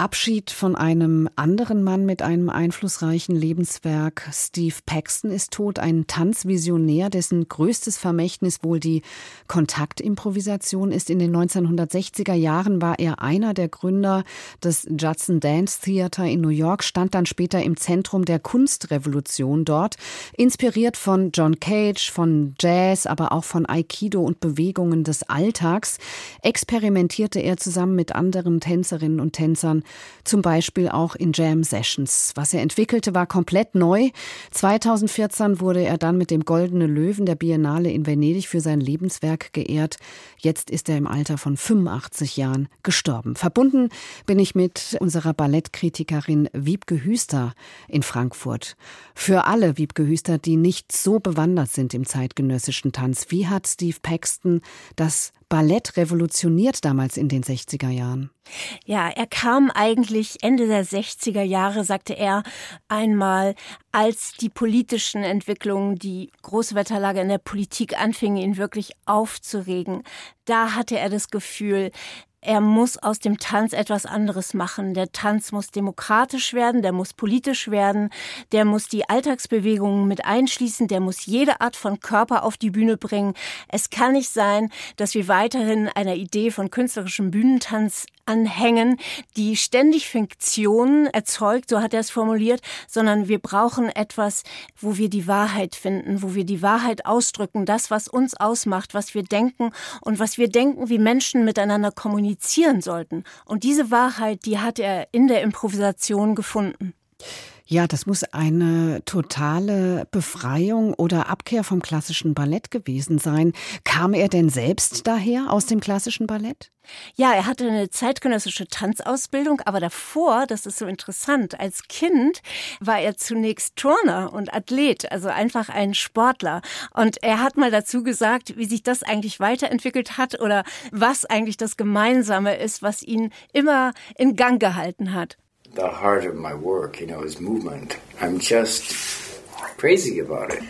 Abschied von einem anderen Mann mit einem einflussreichen Lebenswerk. Steve Paxton ist tot, ein Tanzvisionär, dessen größtes Vermächtnis wohl die Kontaktimprovisation ist. In den 1960er Jahren war er einer der Gründer des Judson Dance Theater in New York, stand dann später im Zentrum der Kunstrevolution dort, inspiriert von John Cage, von Jazz, aber auch von Aikido und Bewegungen des Alltags, experimentierte er zusammen mit anderen Tänzerinnen und Tänzern zum Beispiel auch in Jam Sessions. Was er entwickelte, war komplett neu. 2014 wurde er dann mit dem Goldene Löwen der Biennale in Venedig für sein Lebenswerk geehrt. Jetzt ist er im Alter von 85 Jahren gestorben. Verbunden bin ich mit unserer Ballettkritikerin Wiebke Hüster in Frankfurt. Für alle Wiebke Hüster, die nicht so bewandert sind im zeitgenössischen Tanz, wie hat Steve Paxton das Ballett revolutioniert damals in den 60er Jahren? Ja, er kam eigentlich Ende der 60er Jahre, sagte er einmal, als die politischen Entwicklungen, die große Wetterlage in der Politik anfingen, ihn wirklich aufzuregen. Da hatte er das Gefühl, er muss aus dem Tanz etwas anderes machen. Der Tanz muss demokratisch werden, der muss politisch werden, der muss die Alltagsbewegungen mit einschließen, der muss jede Art von Körper auf die Bühne bringen. Es kann nicht sein, dass wir weiterhin einer Idee von künstlerischem Bühnentanz anhängen, die ständig Fiktionen erzeugt, so hat er es formuliert, sondern wir brauchen etwas, wo wir die Wahrheit finden, wo wir die Wahrheit ausdrücken, das, was uns ausmacht, was wir denken und was wir denken, wie Menschen miteinander kommunizieren sollten. Und diese Wahrheit, die hat er in der Improvisation gefunden. Ja, das muss eine totale Befreiung oder Abkehr vom klassischen Ballett gewesen sein. Kam er denn selbst daher aus dem klassischen Ballett? Ja, er hatte eine zeitgenössische Tanzausbildung, aber davor, das ist so interessant, als Kind war er zunächst Turner und Athlet, also einfach ein Sportler. Und er hat mal dazu gesagt, wie sich das eigentlich weiterentwickelt hat oder was eigentlich das Gemeinsame ist, was ihn immer in Gang gehalten hat. The heart of my work, you know, is movement. I'm just crazy about it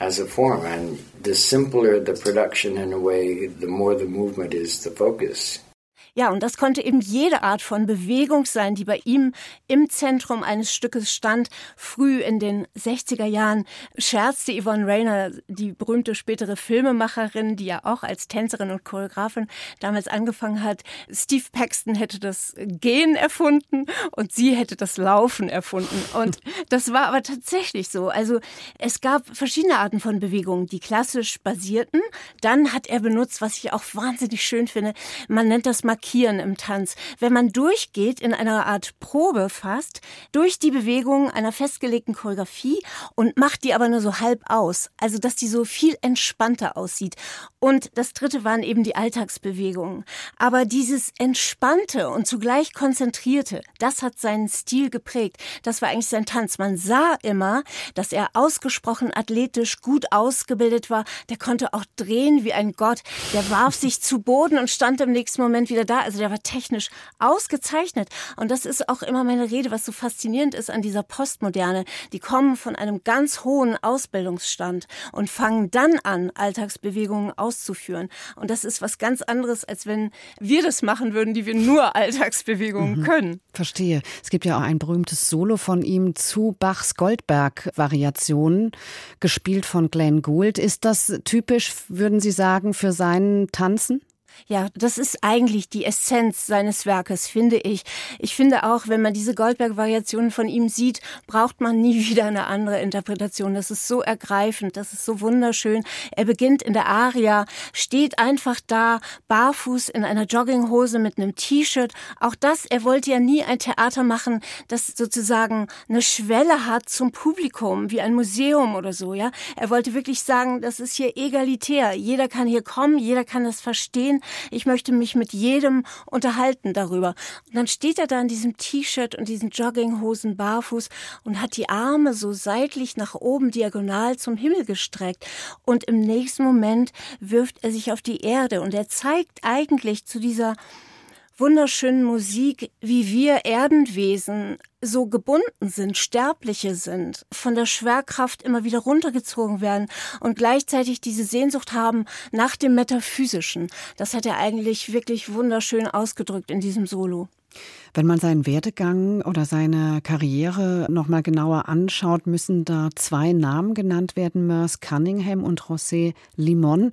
as a form. And the simpler the production in a way, the more the movement is the focus. Ja, und das konnte eben jede Art von Bewegung sein, die bei ihm im Zentrum eines Stückes stand. Früh in den 60er Jahren scherzte Yvonne Rainer, die berühmte spätere Filmemacherin, die ja auch als Tänzerin und Choreografin damals angefangen hat. Steve Paxton hätte das Gehen erfunden und sie hätte das Laufen erfunden. Und das war aber tatsächlich so. Also es gab verschiedene Arten von Bewegungen, die klassisch basierten. Dann hat er benutzt, was ich auch wahnsinnig schön finde, man nennt das mal Markieren im Tanz. Wenn man durchgeht in einer Art Probe fast, durch die Bewegung einer festgelegten Choreografie und macht die aber nur so halb aus. Also, dass die so viel entspannter aussieht. Und das dritte waren eben die Alltagsbewegungen. Aber dieses entspannte und zugleich konzentrierte, das hat seinen Stil geprägt. Das war eigentlich sein Tanz. Man sah immer, dass er ausgesprochen athletisch gut ausgebildet war. Der konnte auch drehen wie ein Gott. Der warf sich zu Boden und stand im nächsten Moment wieder da. Also der war technisch ausgezeichnet. Und das ist auch immer meine Rede, was so faszinierend ist an dieser Postmoderne. Die kommen von einem ganz hohen Ausbildungsstand und fangen dann an, Alltagsbewegungen auszuführen. Und das ist was ganz anderes, als wenn wir das machen würden, die wir nur Alltagsbewegungen mhm. können. Verstehe. Es gibt ja auch ein berühmtes Solo von ihm zu Bachs Goldberg-Variationen, gespielt von Glenn Gould. Ist das typisch, würden Sie sagen, für seinen Tanzen? Ja, das ist eigentlich die Essenz seines Werkes, finde ich. Ich finde auch, wenn man diese Goldberg-Variationen von ihm sieht, braucht man nie wieder eine andere Interpretation. Das ist so ergreifend, das ist so wunderschön. Er beginnt in der Aria, steht einfach da, barfuß in einer Jogginghose mit einem T-Shirt. Auch das, er wollte ja nie ein Theater machen, das sozusagen eine Schwelle hat zum Publikum, wie ein Museum oder so, ja. Er wollte wirklich sagen, das ist hier egalitär. Jeder kann hier kommen, jeder kann das verstehen ich möchte mich mit jedem unterhalten darüber. Und dann steht er da in diesem T-Shirt und diesen Jogginghosen barfuß und hat die Arme so seitlich nach oben diagonal zum Himmel gestreckt. Und im nächsten Moment wirft er sich auf die Erde und er zeigt eigentlich zu dieser wunderschönen Musik, wie wir Erdenwesen so gebunden sind, Sterbliche sind, von der Schwerkraft immer wieder runtergezogen werden und gleichzeitig diese Sehnsucht haben nach dem Metaphysischen. Das hat er eigentlich wirklich wunderschön ausgedrückt in diesem Solo. Wenn man seinen Werdegang oder seine Karriere noch mal genauer anschaut, müssen da zwei Namen genannt werden, Merce Cunningham und José Limon.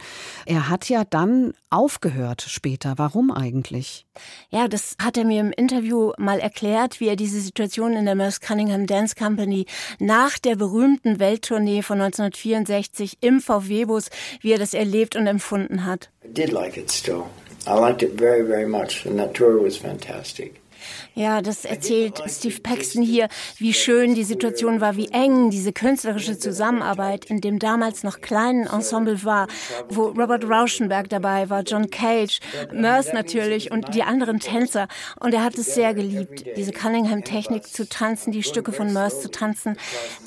Er hat ja dann aufgehört später. Warum eigentlich? Ja, das hat er mir im Interview mal erklärt, wie er diese Situation in der Merce Cunningham Dance Company nach der berühmten Welttournee von 1964 im VW-Bus, wie er das erlebt und empfunden hat. I did like it still. I liked it very, very much, and that tour was fantastic. Ja, das erzählt Steve Paxton hier, wie schön die Situation war, wie eng diese künstlerische Zusammenarbeit in dem damals noch kleinen Ensemble war, wo Robert Rauschenberg dabei war, John Cage, Merce natürlich und die anderen Tänzer. Und er hat es sehr geliebt, diese Cunningham-Technik zu tanzen, die Stücke von Merce zu tanzen.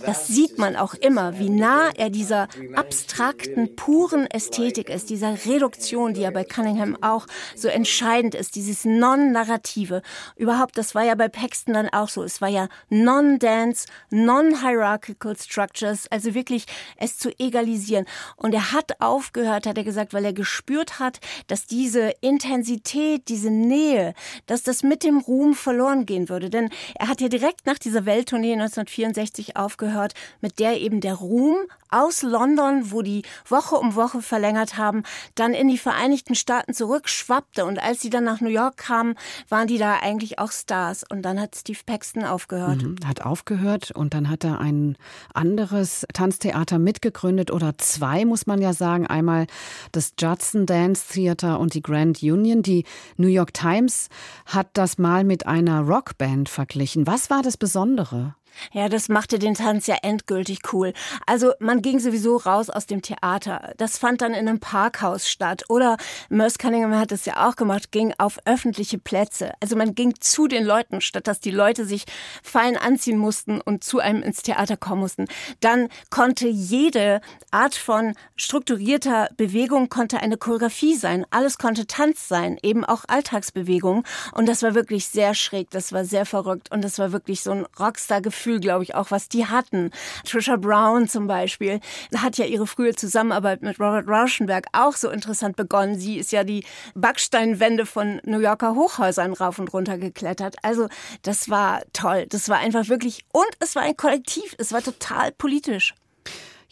Das sieht man auch immer, wie nah er dieser abstrakten, puren Ästhetik ist, dieser Reduktion, die ja bei Cunningham auch so entscheidend ist, dieses Non-Narrative. Überhaupt das war ja bei Paxton dann auch so. Es war ja Non-Dance, Non-Hierarchical Structures, also wirklich es zu egalisieren. Und er hat aufgehört, hat er gesagt, weil er gespürt hat, dass diese Intensität, diese Nähe, dass das mit dem Ruhm verloren gehen würde. Denn er hat ja direkt nach dieser Welttournee 1964 aufgehört, mit der eben der Ruhm aus London, wo die Woche um Woche verlängert haben, dann in die Vereinigten Staaten zurückschwappte. Und als sie dann nach New York kamen, waren die da eigentlich auch Stars und dann hat Steve Paxton aufgehört. Mhm, hat aufgehört und dann hat er ein anderes Tanztheater mitgegründet oder zwei, muss man ja sagen. Einmal das Judson Dance Theater und die Grand Union. Die New York Times hat das mal mit einer Rockband verglichen. Was war das Besondere? Ja, das machte den Tanz ja endgültig cool. Also man ging sowieso raus aus dem Theater. Das fand dann in einem Parkhaus statt. Oder Merce Cunningham hat es ja auch gemacht, ging auf öffentliche Plätze. Also man ging zu den Leuten, statt dass die Leute sich fein anziehen mussten und zu einem ins Theater kommen mussten. Dann konnte jede Art von strukturierter Bewegung konnte eine Choreografie sein. Alles konnte Tanz sein, eben auch Alltagsbewegung. Und das war wirklich sehr schräg, das war sehr verrückt und das war wirklich so ein Rockstar-Gefühl Gefühl, glaube ich, auch, was die hatten. Trisha Brown zum Beispiel hat ja ihre frühe Zusammenarbeit mit Robert Rauschenberg auch so interessant begonnen. Sie ist ja die Backsteinwände von New Yorker Hochhäusern rauf und runter geklettert. Also das war toll. Das war einfach wirklich, und es war ein Kollektiv. Es war total politisch.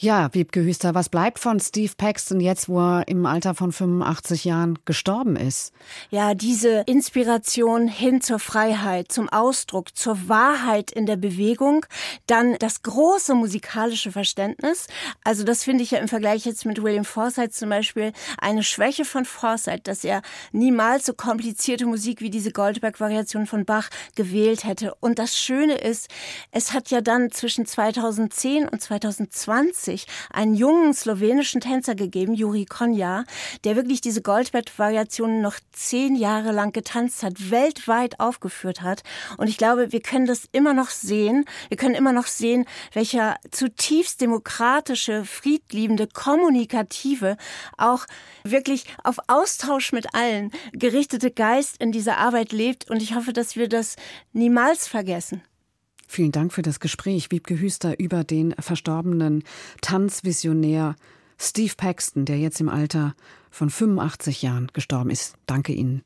Ja, Wiebke Hüster, was bleibt von Steve Paxton jetzt, wo er im Alter von 85 Jahren gestorben ist? Ja, diese Inspiration hin zur Freiheit, zum Ausdruck, zur Wahrheit in der Bewegung, dann das große musikalische Verständnis. Also das finde ich ja im Vergleich jetzt mit William Forsythe zum Beispiel eine Schwäche von Forsythe, dass er niemals so komplizierte Musik wie diese Goldberg-Variation von Bach gewählt hätte. Und das Schöne ist, es hat ja dann zwischen 2010 und 2020 1990 einen jungen slowenischen Tänzer gegeben, Juri Konja, der wirklich diese Goldbett-Variationen noch zehn Jahre lang getanzt hat, weltweit aufgeführt hat. Und ich glaube, wir können das immer noch sehen. Wir können immer noch sehen, welcher zutiefst demokratische, friedliebende, kommunikative, auch wirklich auf Austausch mit allen gerichtete Geist in dieser Arbeit lebt. Und ich hoffe, dass wir das niemals vergessen. Vielen Dank für das Gespräch, Wiebke Hüster, über den verstorbenen Tanzvisionär Steve Paxton, der jetzt im Alter von 85 Jahren gestorben ist. Danke Ihnen.